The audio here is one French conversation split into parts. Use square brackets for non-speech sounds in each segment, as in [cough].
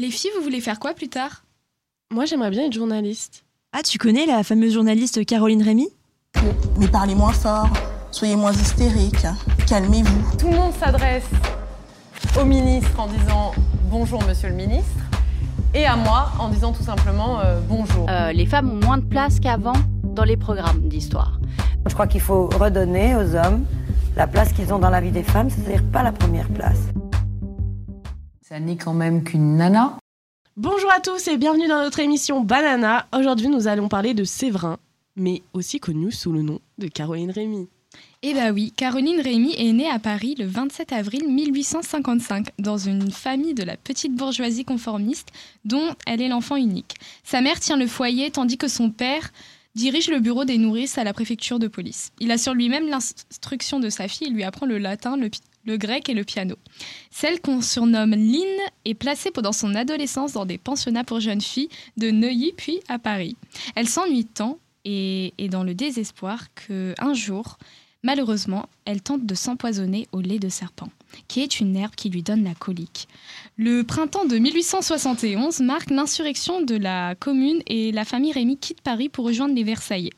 Les filles, vous voulez faire quoi plus tard? Moi, j'aimerais bien être journaliste. Ah, tu connais la fameuse journaliste Caroline Rémy? Mais parlez moins fort, soyez moins hystérique, calmez-vous. Tout le monde s'adresse au ministre en disant bonjour monsieur le ministre et à moi en disant tout simplement euh, bonjour. Euh, les femmes ont moins de place qu'avant dans les programmes d'histoire. Je crois qu'il faut redonner aux hommes la place qu'ils ont dans la vie des femmes, c'est-à-dire pas la première place. Ça n'est quand même qu'une nana. Bonjour à tous et bienvenue dans notre émission Banana. Aujourd'hui, nous allons parler de Séverin, mais aussi connu sous le nom de Caroline Rémy. Eh bah oui, Caroline Rémy est née à Paris le 27 avril 1855 dans une famille de la petite bourgeoisie conformiste dont elle est l'enfant unique. Sa mère tient le foyer tandis que son père dirige le bureau des nourrices à la préfecture de police. Il assure lui-même l'instruction de sa fille et lui apprend le latin, le, le grec et le piano. Celle qu'on surnomme Lynn est placée pendant son adolescence dans des pensionnats pour jeunes filles de Neuilly puis à Paris. Elle s'ennuie tant et est dans le désespoir que un jour, malheureusement, elle tente de s'empoisonner au lait de serpent, qui est une herbe qui lui donne la colique. Le printemps de 1871 marque l'insurrection de la commune et la famille Rémy quitte Paris pour rejoindre les Versaillais.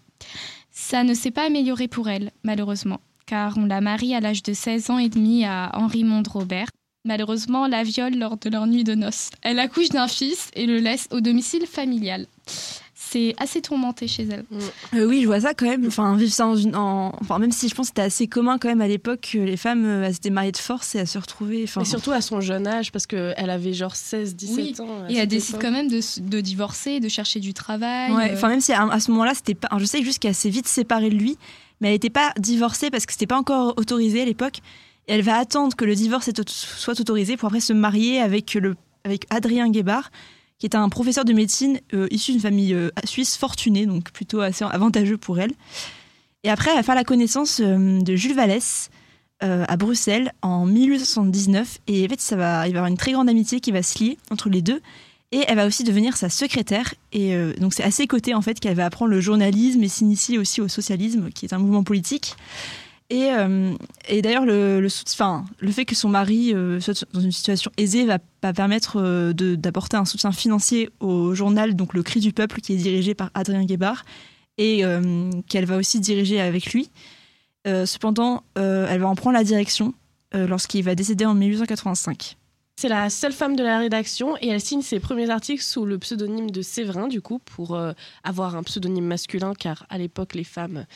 Ça ne s'est pas amélioré pour elle, malheureusement car on la marie à l'âge de 16 ans et demi à Henri Mondrobert. Malheureusement, la viole lors de leur nuit de noces. Elle accouche d'un fils et le laisse au domicile familial. C'est assez tourmenté chez elle. Euh, oui, je vois ça quand même. Enfin, vivre ça en, enfin, même si je pense que c'était assez commun quand même à l'époque que les femmes euh, elles s'étaient mariées de force et à se retrouver. Enfin, et surtout à son jeune âge, parce qu'elle avait genre 16-17 ans. Et elle décide quand même de, de, divorcer, de chercher du travail. Ouais, enfin, même si à, à ce moment-là, c'était pas. Je sais juste qu'elle s'est vite séparée de lui mais elle n'était pas divorcée parce que c'était pas encore autorisé à l'époque. Elle va attendre que le divorce soit autorisé pour après se marier avec, le, avec Adrien Guébard, qui est un professeur de médecine euh, issu d'une famille euh, suisse fortunée, donc plutôt assez avantageux pour elle. Et après, elle va faire la connaissance euh, de Jules Vallès à Bruxelles en 1879. Et en fait, ça va, il va y avoir une très grande amitié qui va se lier entre les deux. Et elle va aussi devenir sa secrétaire. Et euh, donc c'est à ses côtés en fait qu'elle va apprendre le journalisme et s'initier aussi au socialisme, qui est un mouvement politique. Et, euh, et d'ailleurs, le, le, le fait que son mari euh, soit dans une situation aisée va, pas permettre d'apporter un soutien financier au journal, donc le Cri du Peuple, qui est dirigé par Adrien Guébard, et qu'elle va aussi diriger avec lui. cependant, elle va en prendre la direction lorsqu'il va décéder en 1885. C'est la seule femme de la rédaction et elle signe ses premiers articles sous le pseudonyme de Séverin, du coup, pour euh, avoir un pseudonyme masculin, car à l'époque, les femmes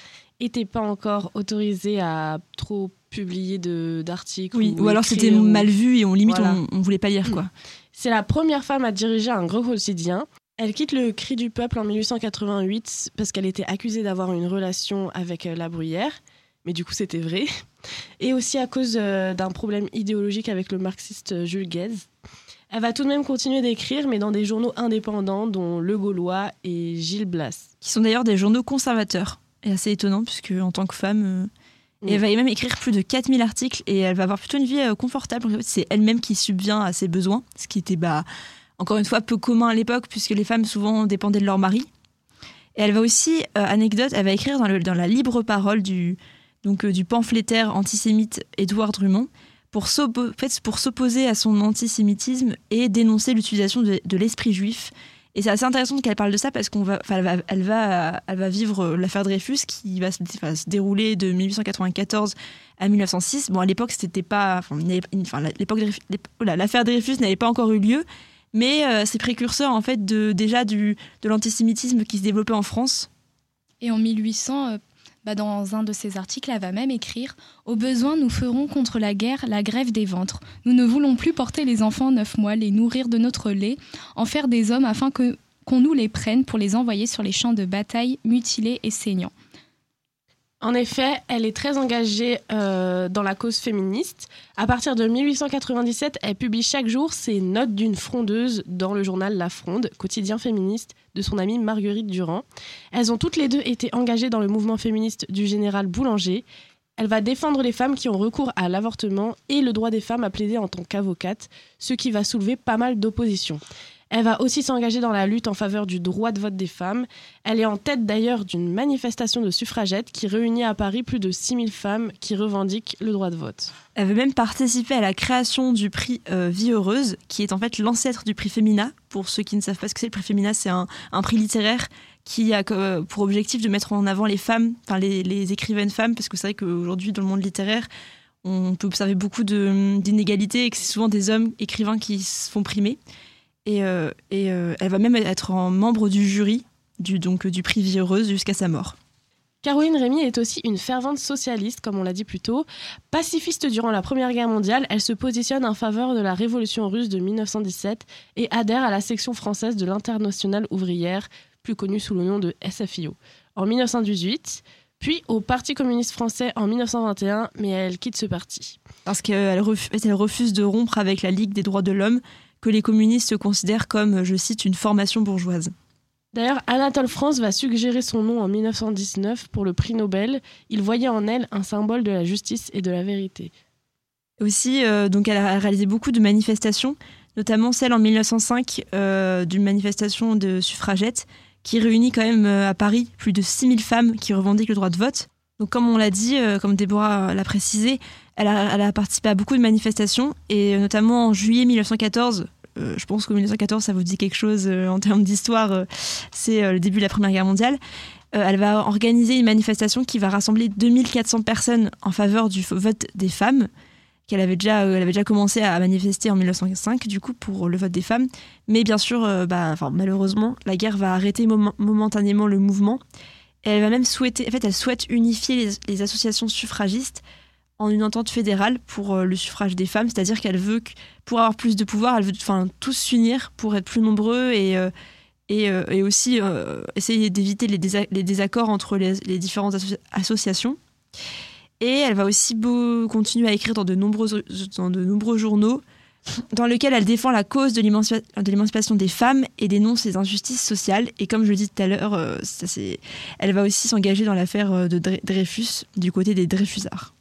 n'étaient pas encore autorisées à trop publier d'articles. Oui, ou, alors c'était mal vu et on limite, on, ne voulait pas lire, quoi. [clears throat] C'est la première femme à diriger un gros quotidien. Elle quitte le Cri du Peuple en 1888 parce qu'elle était accusée d'avoir une relation avec euh, la Bruyère mais du coup c'était vrai. Et aussi à cause euh, d'un problème idéologique avec le marxiste euh, Jules Guez. Elle va tout de même continuer d'écrire, mais dans des journaux indépendants, dont Le Gaulois et Gilles Blas. Qui sont d'ailleurs des journaux conservateurs. Et assez étonnant, puisque en tant que femme, euh, elle va même écrire plus de 4000 articles et elle va avoir plutôt une vie confortable. C'est elle-même qui subvient à ses besoins, ce qui était, bah, encore une fois, peu commun à l'époque, puisque les femmes souvent dépendaient de leur mari. Et elle va aussi, anecdote, elle va écrire dans, le, dans la libre parole du, donc euh, du pamphlétaire antisémite Édouard Drummond, pour s'opposer à son antisémitisme et dénoncer l'utilisation de, l'esprit juif. Et c'est assez intéressant qu'elle parle de ça parce qu'on va, elle va, elle va, elle va vivre euh, l'affaire Dreyfus qui va se, dérouler de 1894 à 1906. Bon, à l'époque, c'était pas, enfin, l'époque, l'affaire Dreyfus n'avait pas encore eu lieu, mais euh, c'est précurseur en fait de déjà du, de l'antisémitisme qui se développait en France. Et en 1800, bah, dans un de ses articles, elle va même écrire Au besoin, nous ferons contre la guerre la grève des ventres. Nous ne voulons plus porter les enfants neuf mois, les nourrir de notre lait, en faire des hommes afin qu'on nous les prenne pour les envoyer sur les champs de bataille mutilés et saignants. En effet, elle est très engagée euh, dans la cause féministe. À partir de 1897, elle publie chaque jour ses notes d'une frondeuse dans le journal La Fronde, quotidien féministe de son amie Marguerite Durand. Elles ont toutes les deux été engagées dans le mouvement féministe du général Boulanger. Elle va défendre les femmes qui ont recours à l'avortement et le droit des femmes à plaider en tant qu'avocate, ce qui va soulever pas mal d'opposition. Elle va aussi s'engager dans la lutte en faveur du droit de vote des femmes. Elle est en tête d'ailleurs d'une manifestation de suffragettes qui réunit à Paris plus de 6000 femmes qui revendiquent le droit de vote. Elle veut même participer à la création du prix euh, Vie Heureuse, qui est en fait l'ancêtre du prix Femina. Pour ceux qui ne savent pas ce que c'est, le prix Femina, c'est un, prix littéraire qui a euh, pour objectif de mettre en avant les femmes, enfin les, les écrivaines femmes, parce que c'est vrai qu'aujourd'hui, dans le monde littéraire, on peut observer beaucoup d'inégalités et que c'est souvent des hommes écrivains qui se font primer. Et, euh, et euh, elle va même être en membre du jury du, donc, du prix Vie Heureuse jusqu'à sa mort. Caroline Rémy est aussi une fervente socialiste, comme on l'a dit plus tôt. Pacifiste durant la Première Guerre mondiale, elle se positionne en faveur de la révolution russe de 1917 et adhère à la section française de l'Internationale ouvrière, plus connue sous le nom de SFIO, en 1918, puis au Parti communiste français en 1921, mais elle quitte ce parti. Parce qu'elle ref- elle refuse de rompre avec la Ligue des droits de l'homme, que les communistes considèrent comme, je cite, une formation bourgeoise. D'ailleurs, Anatole France va suggérer son nom en 1919 pour le prix Nobel. Il voyait en elle un symbole de la justice et de la vérité. Aussi, euh, donc elle a réalisé beaucoup de manifestations, notamment celle en 1905 euh, d'une manifestation de suffragettes qui réunit quand même euh, à Paris plus de 6000 femmes qui revendiquent le droit de vote. Donc comme on l'a dit, euh, comme Déborah l'a précisé, elle a, elle a participé à beaucoup de manifestations et euh, notamment en juillet 1914. Euh, je pense qu'en 1914, ça vous dit quelque chose euh, en termes d'histoire. euh, c'est le début de la Première Guerre mondiale. Elle va organiser une manifestation qui va rassembler 2400 personnes en faveur du vote des femmes qu'elle avait déjà, elle avait déjà commencé à manifester en 1905, du coup, pour le vote des femmes. Mais bien sûr, bah, malheureusement, la guerre va arrêter momen- momentanément le mouvement. Elle va même souhaiter, en fait, elle souhaite unifier les associations suffragistes en une entente fédérale pour euh, le suffrage des femmes, c'est-à-dire qu'elle veut, pour avoir plus de pouvoir, elle veut enfin, tous s'unir pour être plus nombreux et, euh, euh, et aussi essayer d'éviter les, désa- les désaccords entre les, différentes asso- associations. Et elle va aussi continuer à écrire dans de, nombreux, dans de nombreux journaux dans lesquels elle défend la cause de l'émancipa- de l'émancipation des femmes et dénonce les injustices sociales. Et comme je le dis tout à l'heure, elle va aussi s'engager dans l'affaire de Dre- Dreyfus, du côté des Dreyfusards.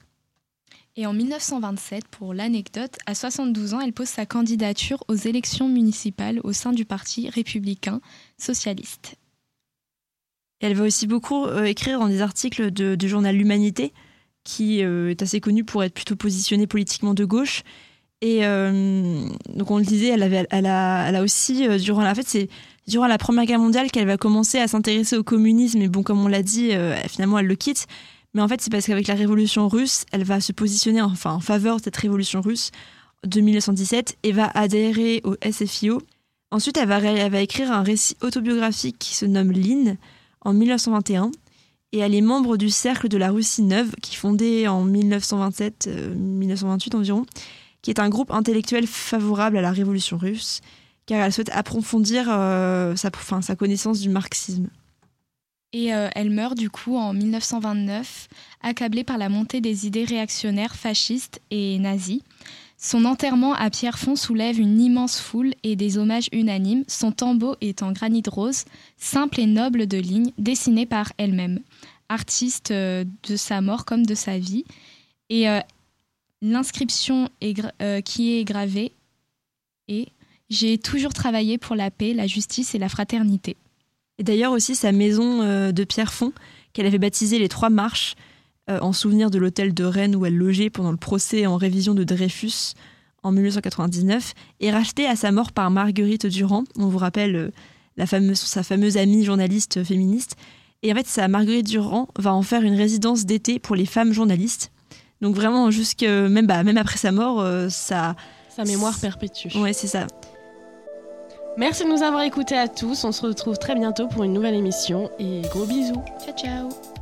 Et en 1927, pour l'anecdote, à 72 ans, elle pose sa candidature aux élections municipales au sein du Parti républicain socialiste. Elle va aussi beaucoup euh, écrire dans des articles du journal L'Humanité, qui euh, est assez connu pour être plutôt positionné politiquement de gauche. Et euh, donc on le disait, elle, a, aussi, en fait, c'est durant la Première Guerre mondiale qu'elle va commencer à s'intéresser au communisme. Et bon, comme on l'a dit, finalement, elle le quitte. Mais en fait, c'est parce qu'avec la révolution russe, elle va se positionner enfin, en faveur de cette révolution russe de 1917 et va adhérer au SFIO. Ensuite, elle va, écrire un récit autobiographique qui se nomme Lynn en 1921 et elle est membre du Cercle de la Russie Neuve qui est fondé en 1927-1928 environ, qui est un groupe intellectuel favorable à la révolution russe car elle souhaite approfondir euh, sa connaissance du marxisme. Et euh, elle meurt du coup en 1929, accablée par la montée des idées réactionnaires fascistes et nazis. Son enterrement à Pierrefonds soulève une immense foule et des hommages unanimes. Son tombeau est en granit rose, simple et noble de ligne, dessiné par elle-même, artiste euh, de sa mort comme de sa vie. Et euh, l'inscription qui est gravée est J'ai toujours travaillé pour la paix, la justice et la fraternité. Et d'ailleurs aussi sa maison euh, de Pierrefonds, qu'elle avait baptisée les Trois Marches, euh, en souvenir de l'hôtel de Rennes où elle logeait pendant le procès en révision de Dreyfus en 1999, est rachetée à sa mort par Marguerite Durand. On vous rappelle euh, la fameuse, sa fameuse amie journaliste féministe. Et en fait, sa Marguerite Durand va en faire une résidence d'été pour les femmes journalistes. Donc vraiment, jusque même, bah, même après sa mort, euh, ça... Sa mémoire perpétue. Ouais, c'est ça. Merci de nous avoir écoutés à tous. On se retrouve très bientôt pour une nouvelle émission et gros bisous. Ciao ciao